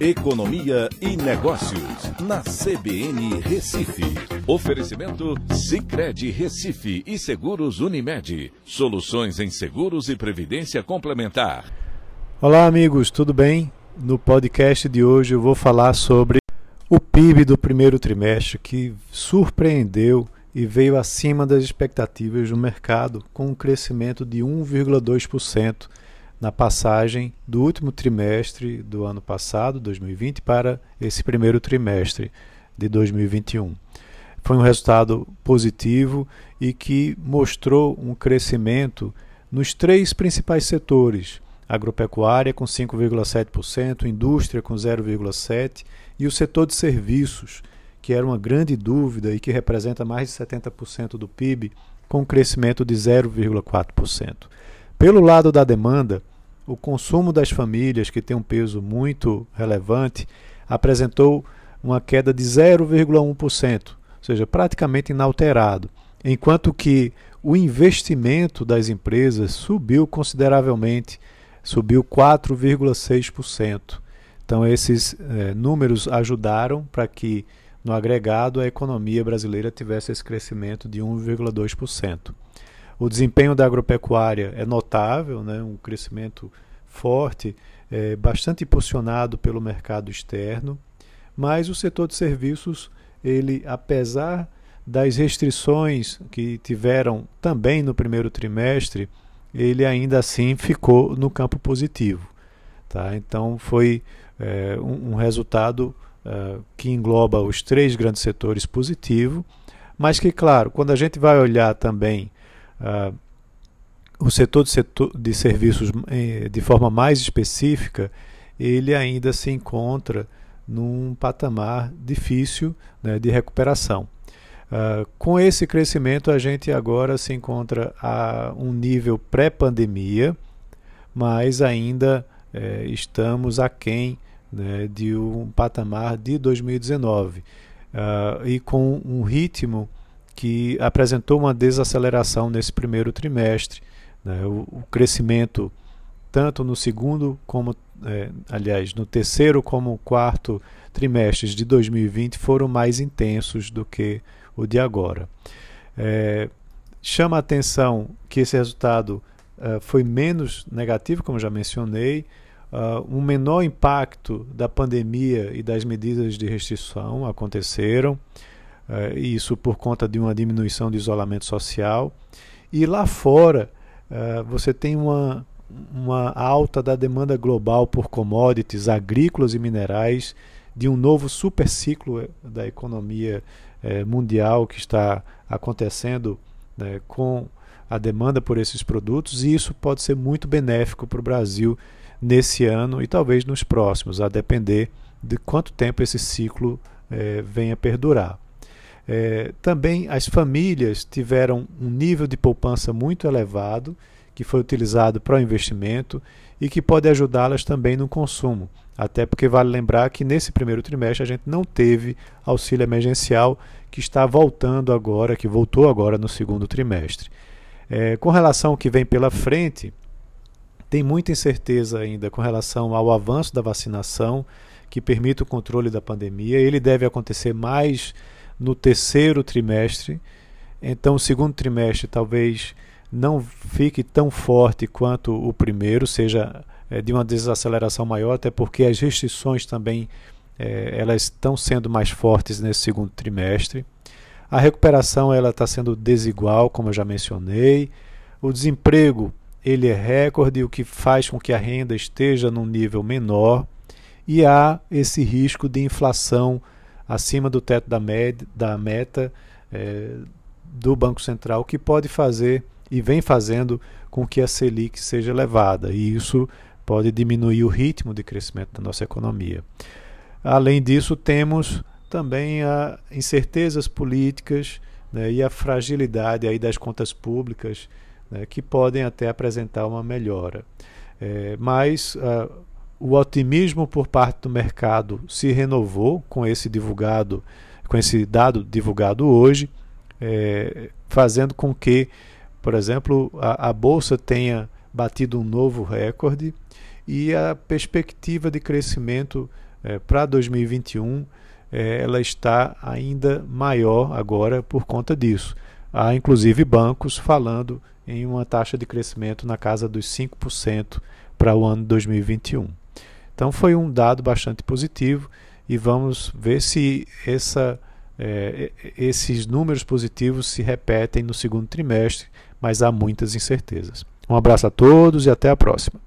Economia e Negócios, na CBN Recife. Oferecimento Cicred Recife e Seguros Unimed. Soluções em seguros e previdência complementar. Olá, amigos, tudo bem? No podcast de hoje eu vou falar sobre o PIB do primeiro trimestre que surpreendeu e veio acima das expectativas do mercado, com um crescimento de 1,2% na passagem do último trimestre do ano passado, 2020, para esse primeiro trimestre de 2021. Foi um resultado positivo e que mostrou um crescimento nos três principais setores: agropecuária com 5,7%, indústria com 0,7% e o setor de serviços, que era uma grande dúvida e que representa mais de 70% do PIB, com um crescimento de 0,4%. Pelo lado da demanda, o consumo das famílias, que tem um peso muito relevante, apresentou uma queda de 0,1%, ou seja, praticamente inalterado, enquanto que o investimento das empresas subiu consideravelmente, subiu 4,6%. Então, esses eh, números ajudaram para que, no agregado, a economia brasileira tivesse esse crescimento de 1,2%. O desempenho da agropecuária é notável, né? um crescimento forte, é, bastante impulsionado pelo mercado externo, mas o setor de serviços, ele, apesar das restrições que tiveram também no primeiro trimestre, ele ainda assim ficou no campo positivo. Tá? Então foi é, um, um, resultado é, que engloba os três grandes setores positivo, mas que, claro, quando a gente vai olhar também uh, o setor de, setor de serviços eh, de forma mais específica, ele ainda se encontra num patamar difícil né, de recuperação. Uh, com esse crescimento, a gente agora se encontra a um nível pré-pandemia, mas ainda eh, estamos aquém né, de um patamar de 2019 uh, e com um ritmo que apresentou uma desaceleração nesse primeiro trimestre. Né? O, o, crescimento, tanto no segundo como, é, aliás, no terceiro como quarto trimestres de 2020 foram mais intensos do que o de agora. É, chama a atenção que esse resultado uh, foi menos negativo, como já mencionei, uh, um menor impacto da pandemia e das medidas de restrição aconteceram. Uh, isso por conta de uma diminuição de isolamento social. E lá fora, uh, você tem uma, uma alta da demanda global por commodities agrícolas e minerais, de um novo superciclo eh, da economia eh, mundial que está acontecendo né, com a demanda por esses produtos, e isso pode ser muito benéfico para o Brasil nesse ano e talvez nos próximos, a depender de quanto tempo esse ciclo eh, venha perdurar. É, também as famílias tiveram um nível de poupança muito elevado, que foi utilizado para o investimento e que pode ajudá-las também no consumo. Até porque vale lembrar que nesse primeiro trimestre a gente não teve auxílio emergencial, que está voltando agora, que voltou agora no segundo trimestre. É, com relação ao que vem pela frente, tem muita incerteza ainda com relação ao avanço da vacinação, que permite o controle da pandemia. Ele deve acontecer mais no terceiro trimestre. Então, o segundo trimestre talvez não fique tão forte quanto o primeiro, seja é, de uma desaceleração maior, até porque as restrições também é, elas estão sendo mais fortes nesse segundo trimestre. A recuperação ela está sendo desigual, como eu já mencionei. O desemprego ele é recorde, o que faz com que a renda esteja num nível menor. E há esse risco de inflação acima do teto da, med, da meta é, do Banco Central, que pode fazer e vem fazendo com que a Selic seja elevada, e isso pode diminuir o ritmo de crescimento da nossa economia. Além disso, temos também a incertezas políticas né, e a fragilidade aí das contas públicas, né, que podem até apresentar uma melhora. É, mas uh, o otimismo por parte do mercado se renovou com esse divulgado, com esse dado divulgado hoje, é, fazendo com que, por exemplo, a, a bolsa tenha batido um novo recorde e a perspectiva de crescimento é, para 2021 é, ela está ainda maior agora por conta disso. Há inclusive bancos falando em uma taxa de crescimento na casa dos 5% para o ano 2021. Então foi um dado bastante positivo e vamos ver se essa, é, esses números positivos se repetem no segundo trimestre, mas há muitas incertezas. Um abraço a todos e até a próxima.